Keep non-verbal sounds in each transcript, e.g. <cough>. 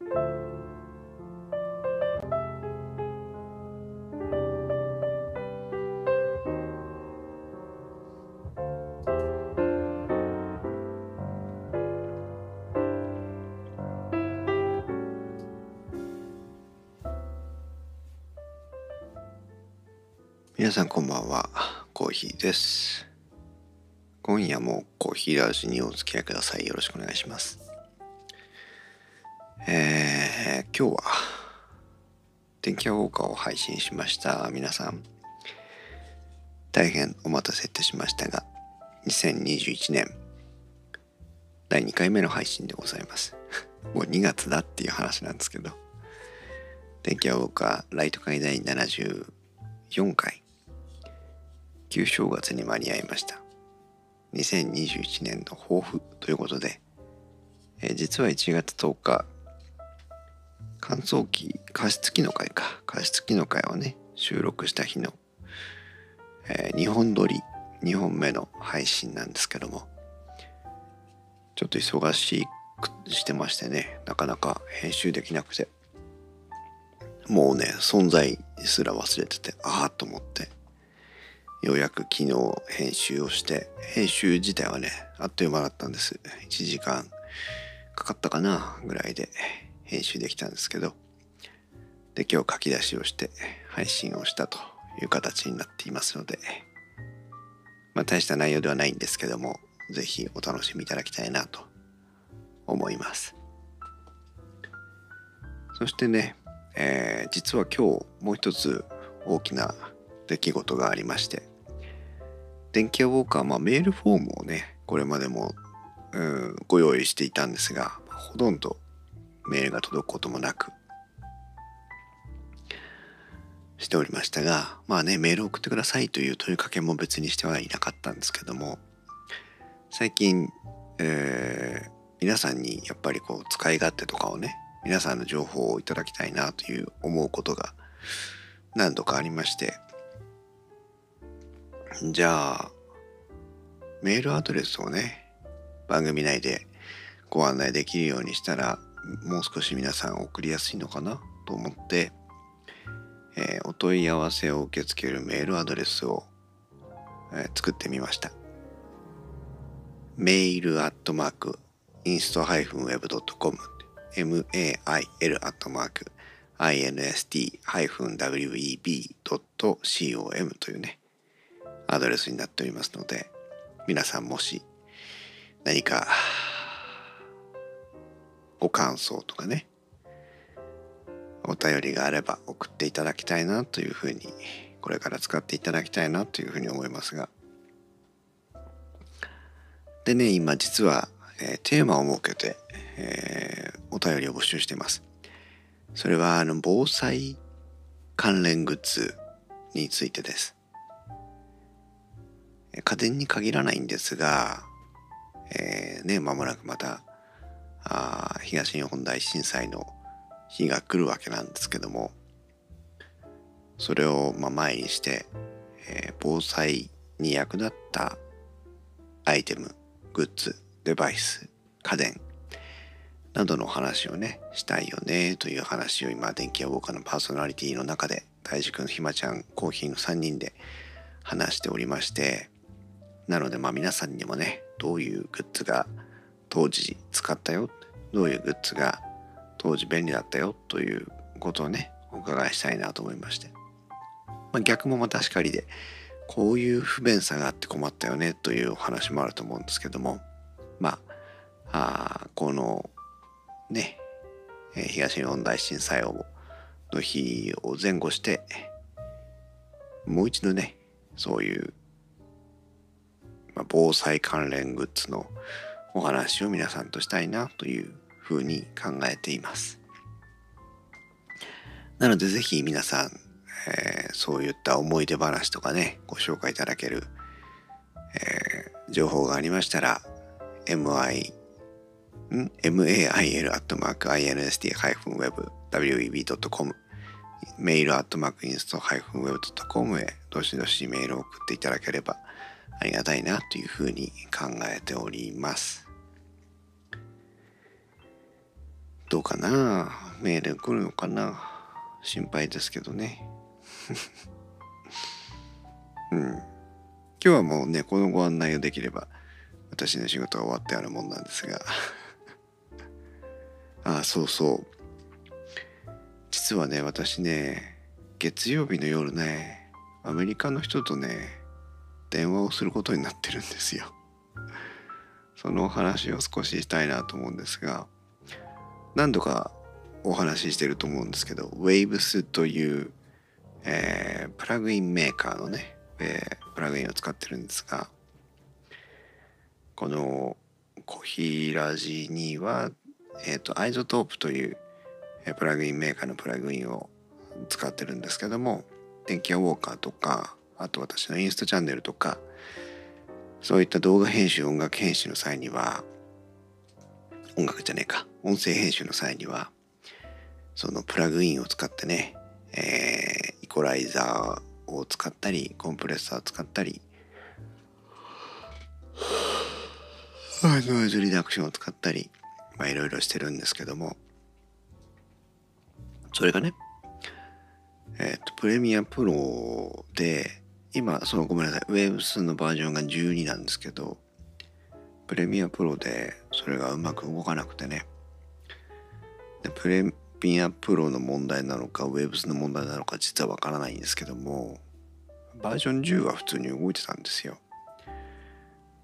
皆さんこんばんは。コーヒーです。今夜もコーヒーラウジにお付き合いください。よろしくお願いします。え、今日は天気予報カを配信しました皆さん大変お待たせいたしましたが2021年第2回目の配信でございます <laughs> もう2月だっていう話なんですけど天気予報カライト会第74回旧正月に間に合いました。2021年の抱負ということで、えー、実は1月10日、乾燥機、加湿器の会か、加湿器の会をね、収録した日の、えー、2本撮り、2本目の配信なんですけども、ちょっと忙しくしてましてね、なかなか編集できなくて、もうね、存在すら忘れてて、ああと思って、ようやく昨日編集をして編集自体はねあっという間だったんです。1時間かかったかなぐらいで。編集できたんですけどで今日書き出しをして配信をしたという形になっていますのでまあ大した内容ではないんですけども是非お楽しみいただきたいなと思います。そしてね、えー、実は今日もう一つ大きな出来事がありまして電気屋ウォーカー、まあ、メールフォームをねこれまでも、うん、ご用意していたんですがほとんどメールが届くこともなくしておりましたがまあねメール送ってくださいという問いかけも別にしてはいなかったんですけども最近、えー、皆さんにやっぱりこう使い勝手とかをね皆さんの情報をいただきたいなという思うことが何度かありましてじゃあ、メールアドレスをね、番組内でご案内できるようにしたら、もう少し皆さん送りやすいのかなと思って、えー、お問い合わせを受け付けるメールアドレスを、えー、作ってみました。メールアットマークインスト -web.com mail アットマーク inst-web.com というね、アドレスになっておりますので皆さんもし何かご感想とかねお便りがあれば送っていただきたいなというふうにこれから使っていただきたいなというふうに思いますが。でね今実は、えー、テーマを設けて、えー、お便りを募集しています。それはあの防災関連グッズについてです。家電に限らないんですが、えー、ね、間もなくまたあ東日本大震災の日が来るわけなんですけどもそれをま前にして、えー、防災に役立ったアイテムグッズデバイス家電などの話をねしたいよねという話を今電気屋ウォーカーのパーソナリティの中で大樹くんひまちゃんコーヒーの3人で話しておりましてなのでまあ皆さんにもねどういうグッズが当時使ったよ。どういうグッズが当時便利だったよ。ということをねお伺いしたいなと思いまして、まあ、逆もまたしかりでこういう不便さがあって困ったよね。というお話もあると思うんですけども。まあこのね東日本大震災をの日を前後してもう一度ねそういうまあ、防災関連グッズのお話を皆さんとしたいなというふうに考えています。なのでぜひ皆さん、えー、そういった思い出話とかね、ご紹介いただける、えー、情報がありましたら、my mail.inst-web.web.com メールアットマークインスト -web.com へどしどしメールを送っていただければありがたいなというふうに考えております。どうかな？メール来るのかな？心配ですけどね。<laughs> うん。今日はもうね、このご案内をできれば、私の仕事は終わってあるもんなんですが。あ <laughs> あ、そうそう。実はね、私ね、月曜日の夜ね、アメリカの人とね、電話をすることになってるんですよ。そのお話を少ししたいなと思うんですが、何度かお話ししてると思うんですけど Waves という、えー、プラグインメーカーのね、えー、プラグインを使ってるんですがこのコヒーラジには、えーと、 iZotope という、えー、プラグインメーカーのプラグインを使ってるんですけども電気屋ウォーカーとかあと私のインスタチャンネルとかそういった動画編集音楽編集の際には音楽じゃねえか音声編集の際にはそのプラグインを使ってね、えー、イコライザーを使ったりコンプレッサーを使ったりノイズリダクションを使ったりまあいろいろしてるんですけどもそれがねえっ、ー、とプレミアプロで今そのごめんなさい。ウェーブスのバージョンが12なんですけどプレミアプロでそれがうまく動かなくてね。でプレピンアプロの問題なのか Waves の問題なのか実はわからないんですけどもバージョン10は普通に動いてたんですよ。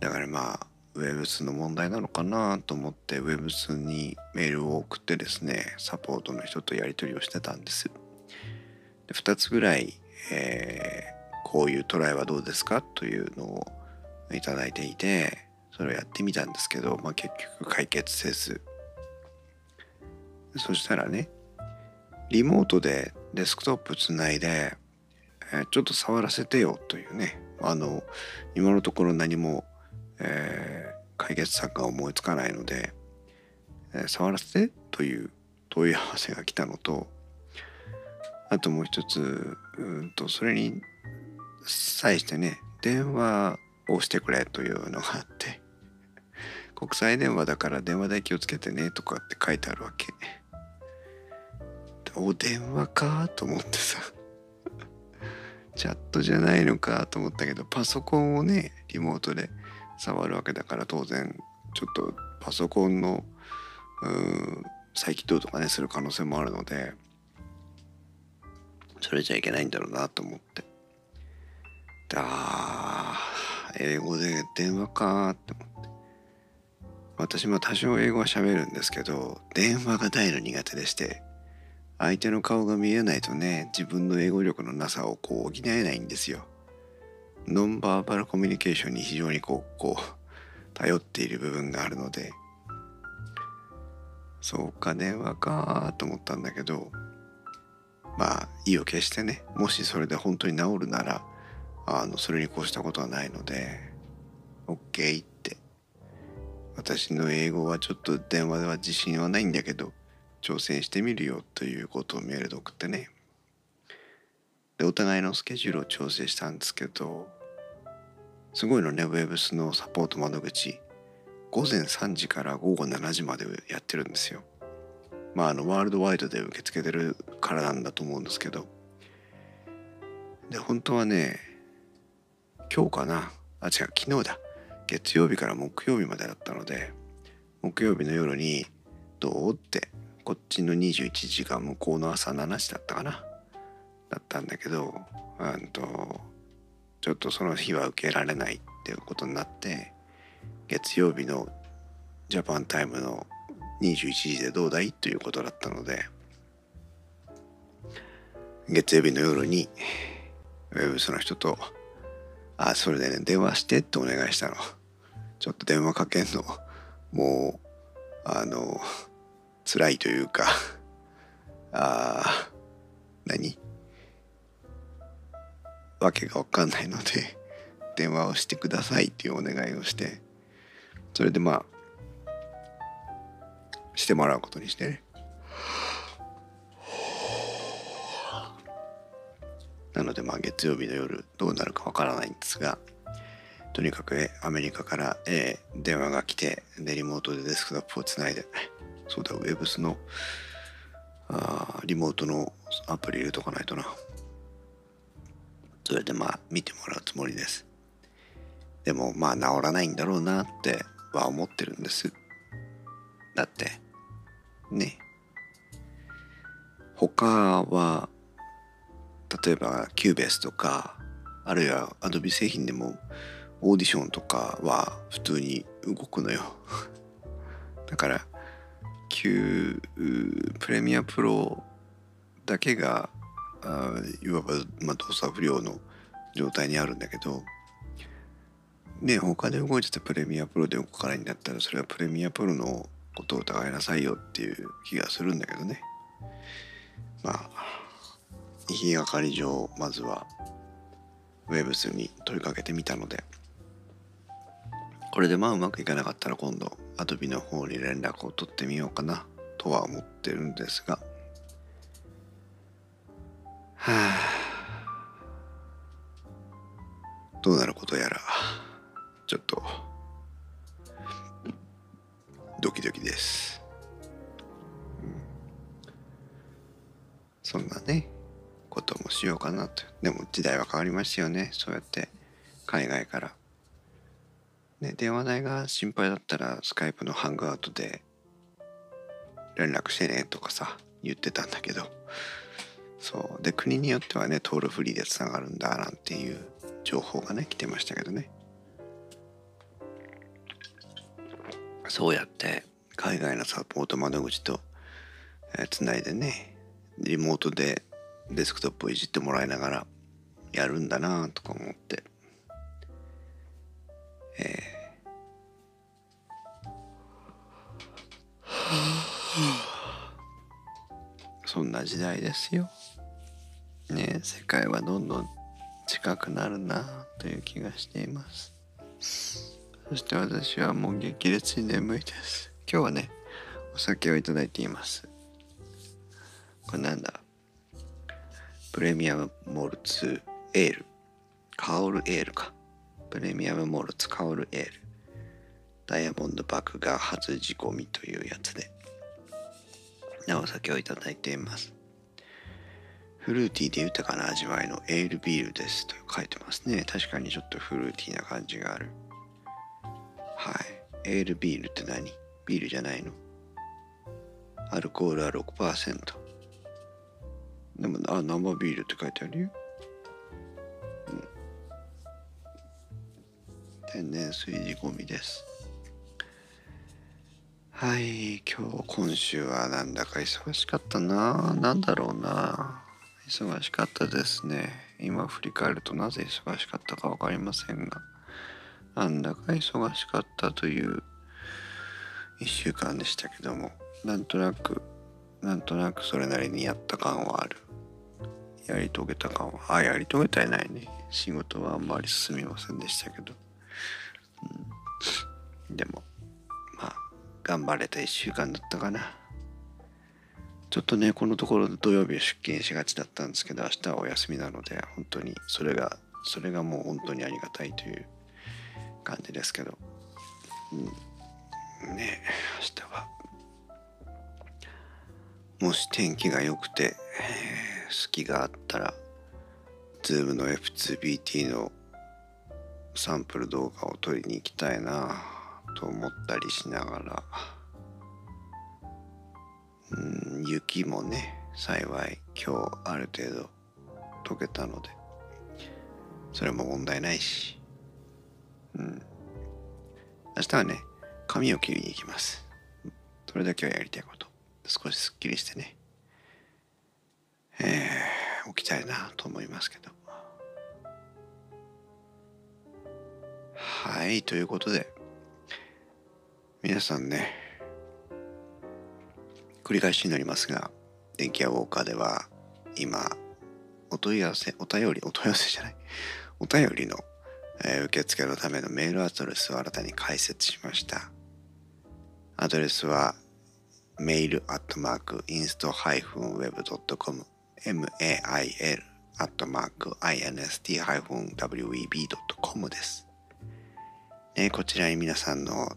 だからまあ Waves の問題なのかなと思って Waves にメールを送ってですねサポートの人とやり取りをしてたんです。で2つぐらい、えー、こういうトライはどうですか？というのをいただいていてそれをやってみたんですけど、まあ、結局解決せず。そしたらねリモートでデスクトップつないで、えー、ちょっと触らせてよというねあの今のところ何も、えー、解決策が思いつかないので、えー、触らせてという問い合わせが来たのとあともう一つうんとそれに際してね電話をしてくれというのがあって <laughs> 国際電話だから電話代気をつけてねとかって書いてあるわけ。お電話かと思ってさ <laughs> チャットじゃないのかと思ったけどパソコンをねリモートで触るわけだから当然ちょっとパソコンの再起動とかねする可能性もあるのでそれじゃいけないんだろうなと思ってあ英語で電話かって思って私も多少英語は喋るんですけど電話が大の苦手でして相手の顔が見えないとね自分の英語力のなさをこう補えないんですよ。ノンバーバルコミュニケーションに非常にこうこう頼っている部分があるのでそうか電話かと思ったんだけどまあ意を決してねもしそれで本当に治るならあのそれに越したことはないので OK って。私の英語はちょっと電話では自信はないんだけど挑戦してみるよということをメールで送ってね。でお互いのスケジュールを調整したんですけどすごいのねウェブスのサポート窓口午前3時から午後7時までやってるんですよ。まああのワールドワイドで受け付けてるからなんだと思うんですけど。で本当はね今日かな？あ違う昨日だ。月曜日から木曜日までだったので木曜日の夜にどうってこっちの21時が向こうの朝7時だったかな？だったんだけどうんとちょっとその日は受けられないっていうことになって月曜日のジャパンタイムの21時でどうだい？ということだったので月曜日の夜にウェブスの人と「あそれでね電話して」ってお願いしたの。ちょっと電話かけんの。もうあの辛いというか。あ何？わけが分かんないので電話をしてくださいっていうお願いをして。それでまあしてもらうことにしてね。なのでまあ月曜日の夜どうなるかわからないんですがとにかくアメリカから、え、電話が来てでリモートでデスクトップをつないでそうだ、Webs のあリモートのアプリ入れとかないとな。それでまあ見てもらうつもりです。でもまあ治らないんだろうなっては思ってるんです。だって、ね。他は、例えば Cubase とか、あるいは Adobe 製品でもオーディションとかは普通に動くのよ。<laughs> だから、旧 Premiere Pro だけがあいわば、まあ、動作不良の状態にあるんだけどね他で動いてた Premiere Pro で動かないんだったらそれは Premiere Pro のことを疑いなさいよっていう気がするんだけどねまあ言いがかり上まずは Webs に問いかけてみたのでこれでまあうまくいかなかったら今度 Adobe の方に連絡を取ってみようかなとは思ってるんですがはあどうなることやらちょっとドキドキです、うん、そんなねこともしようかなと。でも時代は変わりましたよね。そうやって海外から。ね電話代が心配だったらスカイプのハングアウトで連絡してねとかさ言ってたんだけど。そう。で国によってはねトールフリーでつながるんだなんていう情報がね来てましたけどね。そうやって海外のサポート窓口と、えー、つないでねリモートでデスクトップをいじってもらいながらやるんだなとか思って。えー、そんな時代ですよ。ね世界はどんどん近くなるなという気がしています。そして私はもう激烈に眠いです。今日はねお酒をいただいています。これなんだ？プレミアムモルツエールカオルエールかプレミアムモルツカオルエールダイヤモンドバッグが初仕込みというやつでお酒をいただいていますフルーティーで豊かな味わいのエールビールですと書いてますね。確かにちょっとフルーティーな感じがある。はい。エールビールって何？ビールじゃないのアルコールは6%。でも、あ、生ビールって書いてあるよ。うん。天然水仕込みです。はい、今日、今週はなんだか忙しかったな。なんだろうな。忙しかったですね。今振り返るとなぜ忙しかったか分かりませんが、なんだか忙しかったという一週間でしたけども、なんとなく、なんとなくそれなりにやった感はある。やり遂げた感は、あ、やり遂げたいないね。仕事はあんまり進みませんでしたけど。うん、でも、まあ、頑張れた一週間だったかな。ちょっとね、このところ土曜日出勤しがちだったんですけど、明日はお休みなので、本当にそれが、それがもう本当にありがたいという感じですけど、うん、ね、明日は、もし天気が良くて、えー、好きがあったら、Zoom の F2BT のサンプル動画を撮りに行きたいなと思ったりしながら、うん雪もね幸い今日ある程度溶けたのでそれも問題ないし。うん。明日はね髪を切りに行きます。それだけはやりたいこと。少しすっきりしてね。えー、起きたいなと思いますけどはいということで皆さんね繰り返しになりますが、電気屋ウォーカーでは今、お問い合わせ、お便り、お問い合わせじゃない、お便りの、えー、受付のためのメールアドレスを新たに開設しました。アドレスは、メールアットマークインスト -web.com mail.inst-web.com です。ね、こちらに皆さんの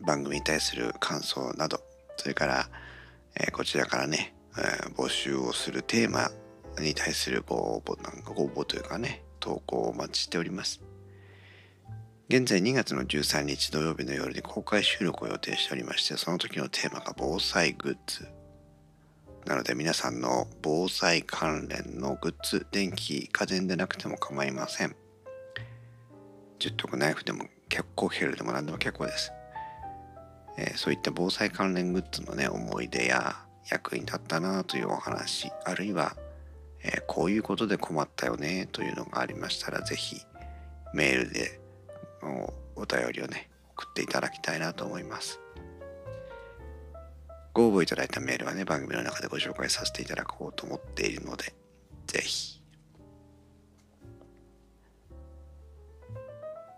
番組に対する感想などそれから、え、こちらからね、え、募集をするテーマに対するご応募なんかご応募というかね投稿をお待ちしております現在2月の13日土曜日の夜に公開収録を予定しておりましてその時のテーマが防災グッズなので皆さんの防災関連のグッズ電気家電でなくても構いません。十徳ナイフでも結構ヘルでも何でも結構です、えー、そういった防災関連グッズのね思い出や役に立ったなというお話あるいは、えー、こういうことで困ったよねというのがありましたら是非メールでお便りをね送っていただきたいなと思います。ご応募いただいたメールはね番組の中でご紹介させていただこうと思っているので是非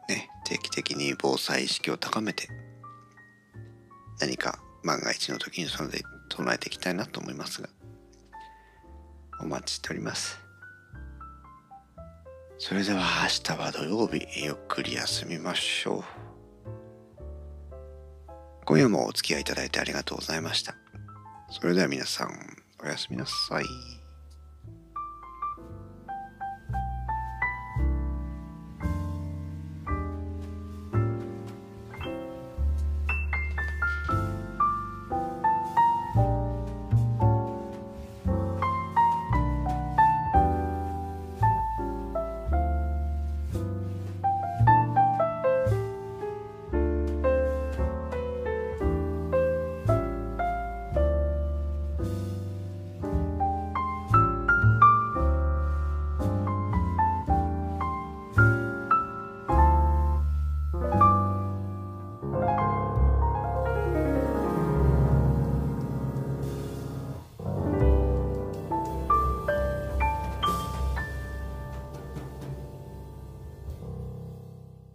ね定期的に防災意識を高めて何か万が一の時にそれで唱えていきたいなと思いますがお待ちしております。それでは明日は土曜日ゆっくり休みましょう。今夜もお付き合いいただいてありがとうございましたそれでは皆さんおやすみなさい。